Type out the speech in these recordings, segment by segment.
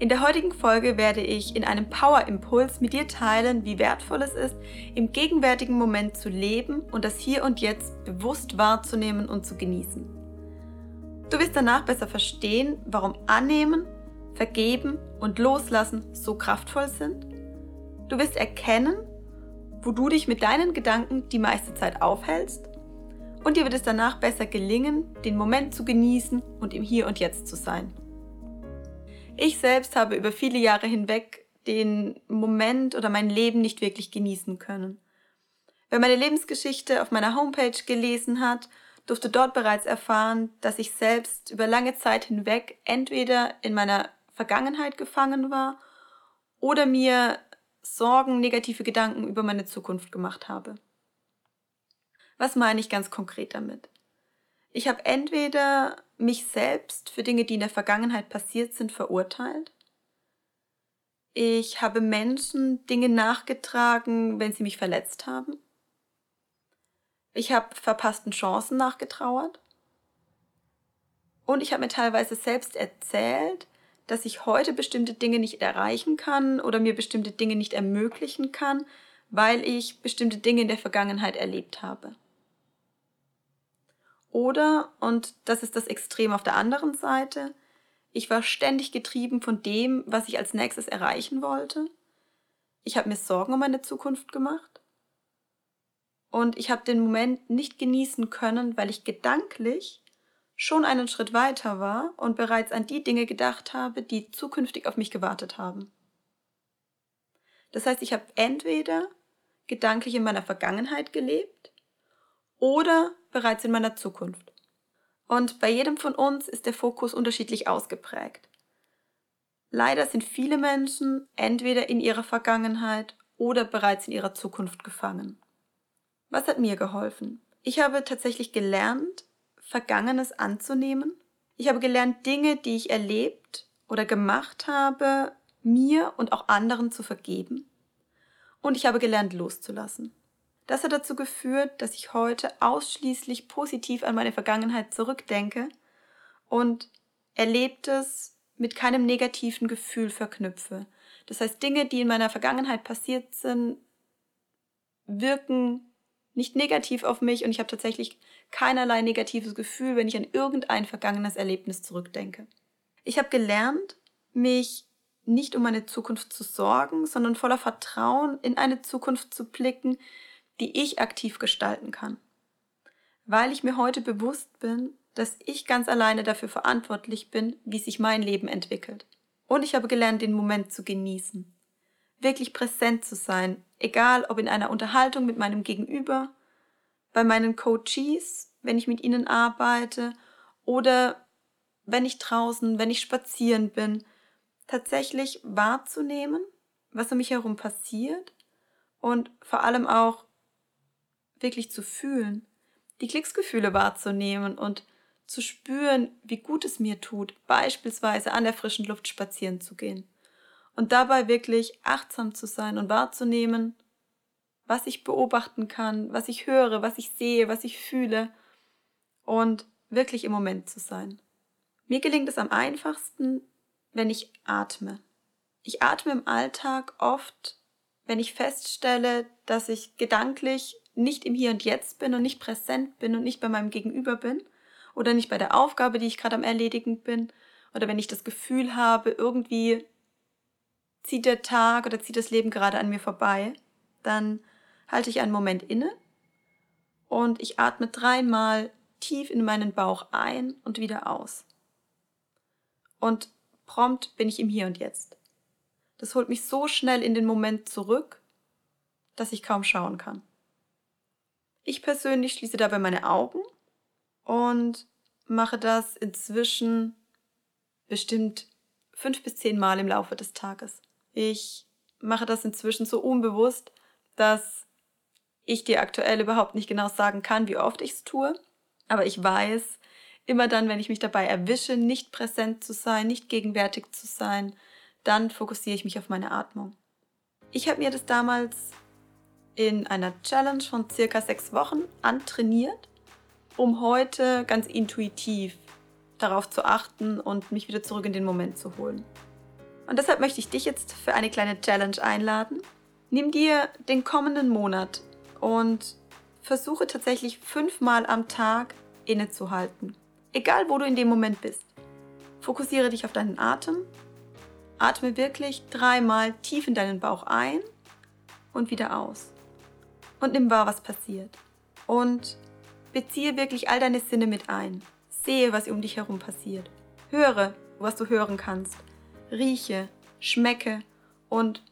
In der heutigen Folge werde ich in einem Power-Impuls mit dir teilen, wie wertvoll es ist, im gegenwärtigen Moment zu leben und das Hier und Jetzt bewusst wahrzunehmen und zu genießen. Du wirst danach besser verstehen, warum Annehmen, Vergeben und Loslassen so kraftvoll sind. Du wirst erkennen, wo du dich mit deinen Gedanken die meiste Zeit aufhältst. Und dir wird es danach besser gelingen, den Moment zu genießen und im Hier und Jetzt zu sein. Ich selbst habe über viele Jahre hinweg den Moment oder mein Leben nicht wirklich genießen können. Wer meine Lebensgeschichte auf meiner Homepage gelesen hat, durfte dort bereits erfahren, dass ich selbst über lange Zeit hinweg entweder in meiner Vergangenheit gefangen war oder mir Sorgen, negative Gedanken über meine Zukunft gemacht habe. Was meine ich ganz konkret damit? Ich habe entweder mich selbst für Dinge, die in der Vergangenheit passiert sind, verurteilt. Ich habe Menschen Dinge nachgetragen, wenn sie mich verletzt haben. Ich habe verpassten Chancen nachgetrauert. Und ich habe mir teilweise selbst erzählt, dass ich heute bestimmte Dinge nicht erreichen kann oder mir bestimmte Dinge nicht ermöglichen kann, weil ich bestimmte Dinge in der Vergangenheit erlebt habe. Oder, und das ist das Extrem auf der anderen Seite, ich war ständig getrieben von dem, was ich als nächstes erreichen wollte. Ich habe mir Sorgen um meine Zukunft gemacht. Und ich habe den Moment nicht genießen können, weil ich gedanklich schon einen Schritt weiter war und bereits an die Dinge gedacht habe, die zukünftig auf mich gewartet haben. Das heißt, ich habe entweder gedanklich in meiner Vergangenheit gelebt oder bereits in meiner Zukunft. Und bei jedem von uns ist der Fokus unterschiedlich ausgeprägt. Leider sind viele Menschen entweder in ihrer Vergangenheit oder bereits in ihrer Zukunft gefangen. Was hat mir geholfen? Ich habe tatsächlich gelernt, Vergangenes anzunehmen. Ich habe gelernt, Dinge, die ich erlebt oder gemacht habe, mir und auch anderen zu vergeben. Und ich habe gelernt, loszulassen. Das hat dazu geführt, dass ich heute ausschließlich positiv an meine Vergangenheit zurückdenke und Erlebtes mit keinem negativen Gefühl verknüpfe. Das heißt, Dinge, die in meiner Vergangenheit passiert sind, wirken nicht negativ auf mich und ich habe tatsächlich keinerlei negatives Gefühl, wenn ich an irgendein vergangenes Erlebnis zurückdenke. Ich habe gelernt, mich nicht um meine Zukunft zu sorgen, sondern voller Vertrauen in eine Zukunft zu blicken, die ich aktiv gestalten kann. Weil ich mir heute bewusst bin, dass ich ganz alleine dafür verantwortlich bin, wie sich mein Leben entwickelt. Und ich habe gelernt, den Moment zu genießen. Wirklich präsent zu sein, egal ob in einer Unterhaltung mit meinem Gegenüber, bei meinen Coaches, wenn ich mit ihnen arbeite oder wenn ich draußen, wenn ich spazieren bin, tatsächlich wahrzunehmen, was um mich herum passiert und vor allem auch wirklich zu fühlen, die Glücksgefühle wahrzunehmen und zu spüren, wie gut es mir tut, beispielsweise an der frischen Luft spazieren zu gehen. Und dabei wirklich achtsam zu sein und wahrzunehmen, was ich beobachten kann, was ich höre, was ich sehe, was ich fühle und wirklich im Moment zu sein. Mir gelingt es am einfachsten, wenn ich atme. Ich atme im Alltag oft, wenn ich feststelle, dass ich gedanklich nicht im Hier und Jetzt bin und nicht präsent bin und nicht bei meinem Gegenüber bin oder nicht bei der Aufgabe, die ich gerade am Erledigen bin oder wenn ich das Gefühl habe, irgendwie zieht der Tag oder zieht das Leben gerade an mir vorbei, dann halte ich einen Moment inne und ich atme dreimal tief in meinen Bauch ein und wieder aus. Und prompt bin ich im Hier und Jetzt. Das holt mich so schnell in den Moment zurück, dass ich kaum schauen kann. Ich persönlich schließe dabei meine Augen und mache das inzwischen bestimmt fünf bis zehn Mal im Laufe des Tages. Ich mache das inzwischen so unbewusst, dass ich dir aktuell überhaupt nicht genau sagen kann, wie oft ich es tue. Aber ich weiß, immer dann, wenn ich mich dabei erwische, nicht präsent zu sein, nicht gegenwärtig zu sein, dann fokussiere ich mich auf meine Atmung. Ich habe mir das damals in einer Challenge von circa sechs Wochen antrainiert, um heute ganz intuitiv darauf zu achten und mich wieder zurück in den Moment zu holen. Und deshalb möchte ich dich jetzt für eine kleine Challenge einladen. Nimm dir den kommenden Monat und versuche tatsächlich fünfmal am Tag innezuhalten. Egal, wo du in dem Moment bist. Fokussiere dich auf deinen Atem. Atme wirklich dreimal tief in deinen Bauch ein und wieder aus. Und nimm wahr, was passiert. Und beziehe wirklich all deine Sinne mit ein. Sehe, was um dich herum passiert. Höre, was du hören kannst. Rieche, schmecke und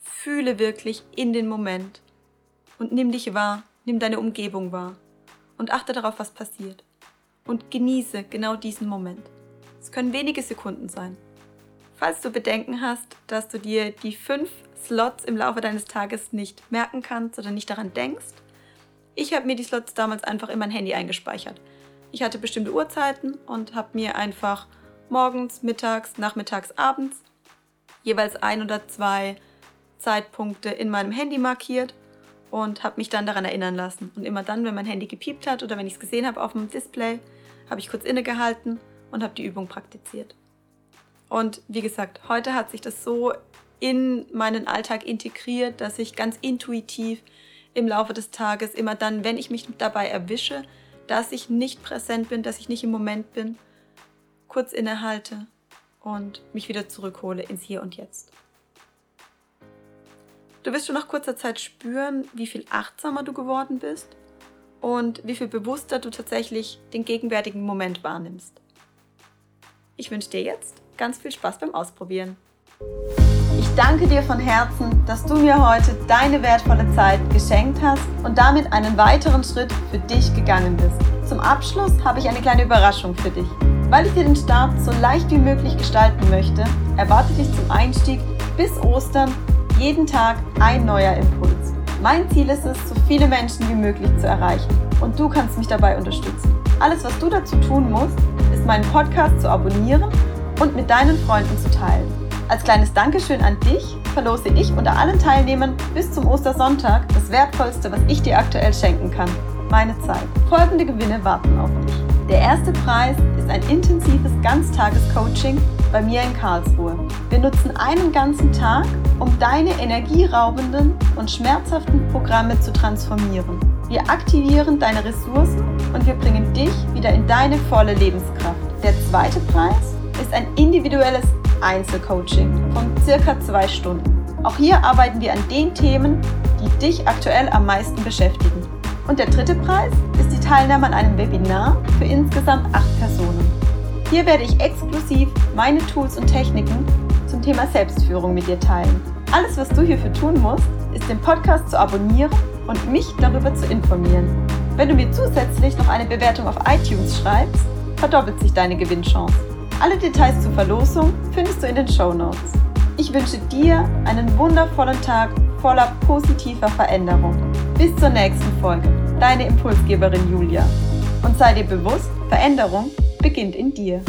fühle wirklich in den Moment und nimm dich wahr, nimm deine Umgebung wahr und achte darauf, was passiert. Und genieße genau diesen Moment. Es können wenige Sekunden sein. Falls du Bedenken hast, dass du dir die fünf Slots im Laufe deines Tages nicht merken kannst oder nicht daran denkst, ich habe mir die Slots damals einfach in mein Handy eingespeichert. Ich hatte bestimmte Uhrzeiten und habe mir einfach morgens, mittags, nachmittags, abends jeweils ein oder zwei Zeitpunkte in meinem Handy markiert und habe mich dann daran erinnern lassen. Und immer dann, wenn mein Handy gepiept hat oder wenn ich es gesehen habe auf dem Display, habe ich kurz innegehalten und habe die Übung praktiziert. Und wie gesagt, heute hat sich das so in meinen Alltag integriert, dass ich ganz intuitiv im Laufe des Tages immer dann, wenn ich mich dabei erwische, dass ich nicht präsent bin, dass ich nicht im Moment bin, kurz innehalte und mich wieder zurückhole ins Hier und Jetzt. Du wirst schon nach kurzer Zeit spüren, wie viel achtsamer du geworden bist und wie viel bewusster du tatsächlich den gegenwärtigen Moment wahrnimmst. Ich wünsche dir jetzt ganz viel Spaß beim Ausprobieren. Ich danke dir von Herzen, dass du mir heute deine wertvolle Zeit geschenkt hast und damit einen weiteren Schritt für dich gegangen bist. Zum Abschluss habe ich eine kleine Überraschung für dich. Weil ich dir den Start so leicht wie möglich gestalten möchte, erwarte dich zum Einstieg bis Ostern jeden Tag ein neuer Impuls. Mein Ziel ist es, so viele Menschen wie möglich zu erreichen. Und du kannst mich dabei unterstützen. Alles, was du dazu tun musst, ist meinen Podcast zu abonnieren und mit deinen Freunden zu teilen. Als kleines Dankeschön an dich verlose ich unter allen Teilnehmern bis zum Ostersonntag das Wertvollste, was ich dir aktuell schenken kann. Meine Zeit. Folgende Gewinne warten auf dich. Der erste Preis ist ein intensives Ganztagescoaching bei mir in Karlsruhe. Wir nutzen einen ganzen Tag, um deine energieraubenden und schmerzhaften Programme zu transformieren. Wir aktivieren deine Ressourcen und wir bringen dich wieder in deine volle Lebenskraft. Der zweite Preis ist ein individuelles Einzelcoaching von circa zwei Stunden. Auch hier arbeiten wir an den Themen, die dich aktuell am meisten beschäftigen. Und der dritte Preis ist die Teilnahme an einem Webinar für insgesamt acht Personen. Hier werde ich exklusiv meine Tools und Techniken zum Thema Selbstführung mit dir teilen. Alles, was du hierfür tun musst, ist den Podcast zu abonnieren und mich darüber zu informieren. Wenn du mir zusätzlich noch eine Bewertung auf iTunes schreibst, verdoppelt sich deine Gewinnchance. Alle Details zur Verlosung findest du in den Show Notes. Ich wünsche dir einen wundervollen Tag voller positiver Veränderung. Bis zur nächsten Folge. Deine Impulsgeberin Julia. Und sei dir bewusst, Veränderung beginnt in dir.